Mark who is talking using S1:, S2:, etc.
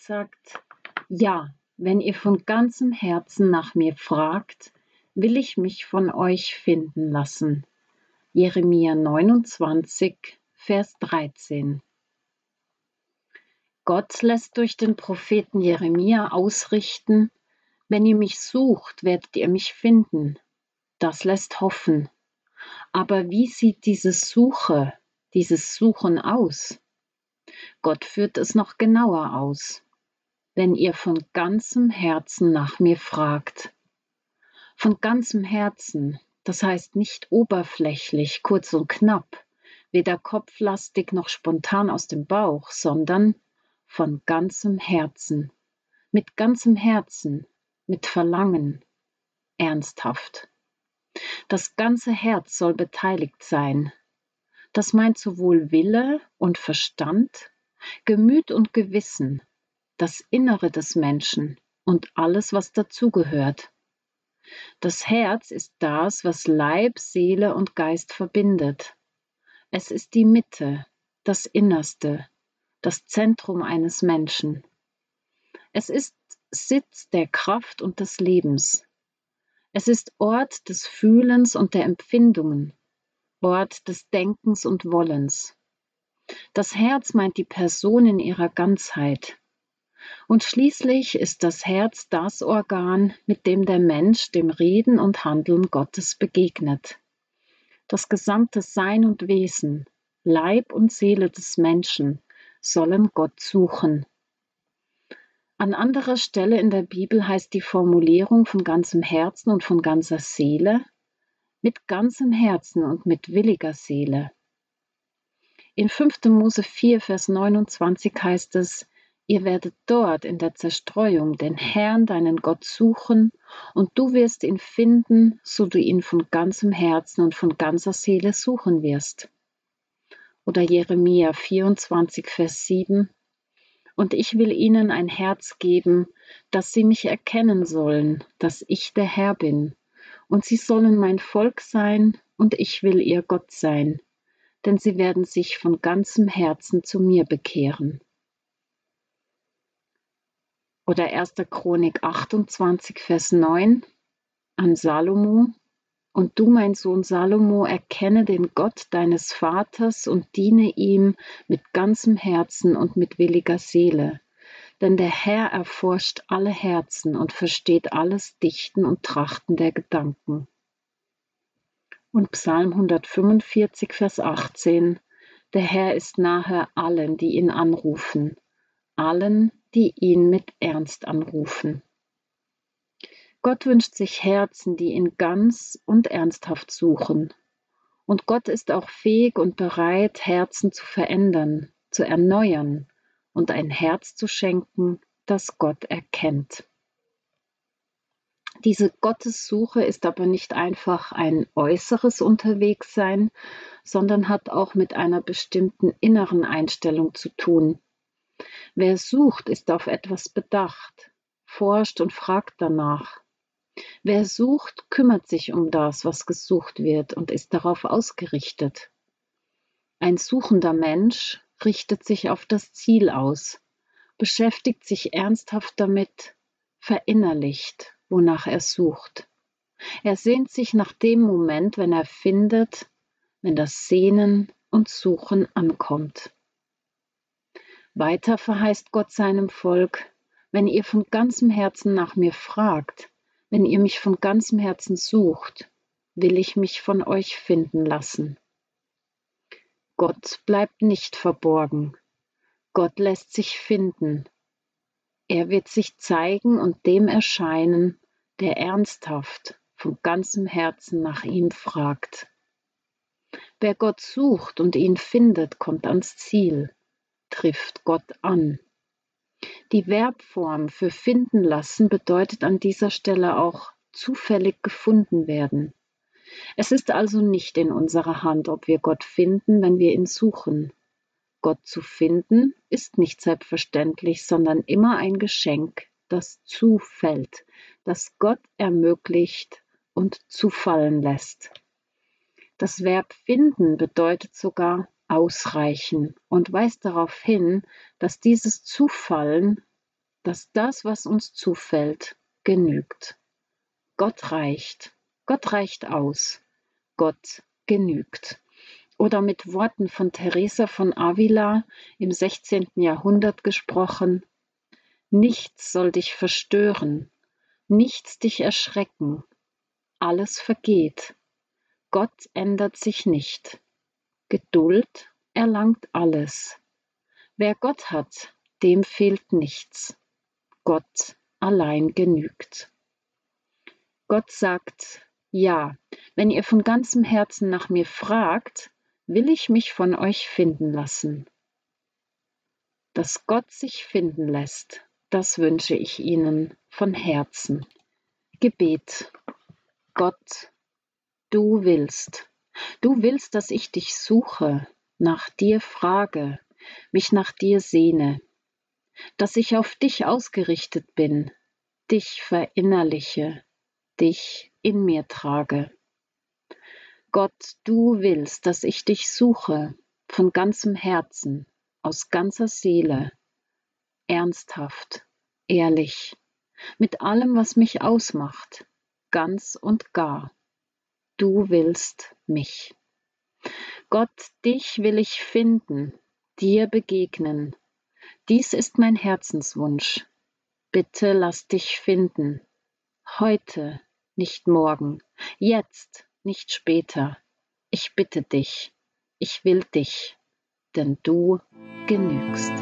S1: sagt, ja, wenn ihr von ganzem Herzen nach mir fragt, will ich mich von euch finden lassen. Jeremia 29, Vers 13. Gott lässt durch den Propheten Jeremia ausrichten, wenn ihr mich sucht, werdet ihr mich finden. Das lässt hoffen. Aber wie sieht diese Suche, dieses Suchen aus? Gott führt es noch genauer aus. Wenn ihr von ganzem Herzen nach mir fragt. Von ganzem Herzen, das heißt nicht oberflächlich, kurz und knapp, weder kopflastig noch spontan aus dem Bauch, sondern von ganzem Herzen, mit ganzem Herzen, mit Verlangen, ernsthaft. Das ganze Herz soll beteiligt sein. Das meint sowohl Wille und Verstand, Gemüt und Gewissen, das Innere des Menschen und alles, was dazugehört. Das Herz ist das, was Leib, Seele und Geist verbindet. Es ist die Mitte, das Innerste, das Zentrum eines Menschen. Es ist Sitz der Kraft und des Lebens. Es ist Ort des Fühlens und der Empfindungen, Ort des Denkens und Wollens. Das Herz meint die Person in ihrer Ganzheit. Und schließlich ist das Herz das Organ, mit dem der Mensch dem Reden und Handeln Gottes begegnet. Das gesamte Sein und Wesen, Leib und Seele des Menschen sollen Gott suchen. An anderer Stelle in der Bibel heißt die Formulierung von ganzem Herzen und von ganzer Seele mit ganzem Herzen und mit williger Seele. In 5. Mose 4, Vers 29 heißt es, Ihr werdet dort in der Zerstreuung den Herrn, deinen Gott, suchen, und du wirst ihn finden, so du ihn von ganzem Herzen und von ganzer Seele suchen wirst oder Jeremia 24, Vers 7. Und ich will ihnen ein Herz geben, dass sie mich erkennen sollen, dass ich der Herr bin. Und sie sollen mein Volk sein, und ich will ihr Gott sein, denn sie werden sich von ganzem Herzen zu mir bekehren. Oder 1. Chronik 28, Vers 9 an Salomo, und du, mein Sohn Salomo, erkenne den Gott deines Vaters und diene ihm mit ganzem Herzen und mit williger Seele. Denn der Herr erforscht alle Herzen und versteht alles Dichten und Trachten der Gedanken. Und Psalm 145, Vers 18. Der Herr ist nahe allen, die ihn anrufen, allen, die ihn mit Ernst anrufen. Gott wünscht sich Herzen, die ihn ganz und ernsthaft suchen. Und Gott ist auch fähig und bereit, Herzen zu verändern, zu erneuern und ein Herz zu schenken, das Gott erkennt. Diese Gottessuche ist aber nicht einfach ein äußeres Unterwegssein, sondern hat auch mit einer bestimmten inneren Einstellung zu tun. Wer sucht, ist auf etwas bedacht, forscht und fragt danach. Wer sucht, kümmert sich um das, was gesucht wird und ist darauf ausgerichtet. Ein suchender Mensch richtet sich auf das Ziel aus, beschäftigt sich ernsthaft damit, verinnerlicht, wonach er sucht. Er sehnt sich nach dem Moment, wenn er findet, wenn das Sehnen und Suchen ankommt. Weiter verheißt Gott seinem Volk, wenn ihr von ganzem Herzen nach mir fragt, wenn ihr mich von ganzem Herzen sucht, will ich mich von euch finden lassen. Gott bleibt nicht verborgen. Gott lässt sich finden. Er wird sich zeigen und dem erscheinen, der ernsthaft von ganzem Herzen nach ihm fragt. Wer Gott sucht und ihn findet, kommt ans Ziel, trifft Gott an. Die Verbform für finden lassen bedeutet an dieser Stelle auch zufällig gefunden werden. Es ist also nicht in unserer Hand, ob wir Gott finden, wenn wir ihn suchen. Gott zu finden ist nicht selbstverständlich, sondern immer ein Geschenk, das zufällt, das Gott ermöglicht und zufallen lässt. Das Verb finden bedeutet sogar ausreichen und weist darauf hin, dass dieses Zufallen dass das, was uns zufällt, genügt. Gott reicht, Gott reicht aus, Gott genügt. Oder mit Worten von Teresa von Avila im 16. Jahrhundert gesprochen, nichts soll dich verstören, nichts dich erschrecken, alles vergeht, Gott ändert sich nicht, Geduld erlangt alles. Wer Gott hat, dem fehlt nichts. Gott allein genügt. Gott sagt, ja, wenn ihr von ganzem Herzen nach mir fragt, will ich mich von euch finden lassen. Dass Gott sich finden lässt, das wünsche ich Ihnen von Herzen. Gebet. Gott, du willst, du willst, dass ich dich suche, nach dir frage, mich nach dir sehne, dass ich auf dich ausgerichtet bin, dich verinnerliche, dich in mir trage. Gott, du willst, dass ich dich suche von ganzem Herzen, aus ganzer Seele, ernsthaft, ehrlich, mit allem, was mich ausmacht, ganz und gar. Du willst mich. Gott, dich will ich finden, dir begegnen. Dies ist mein Herzenswunsch. Bitte lass dich finden. Heute, nicht morgen, jetzt, nicht später. Ich bitte dich, ich will dich, denn du genügst.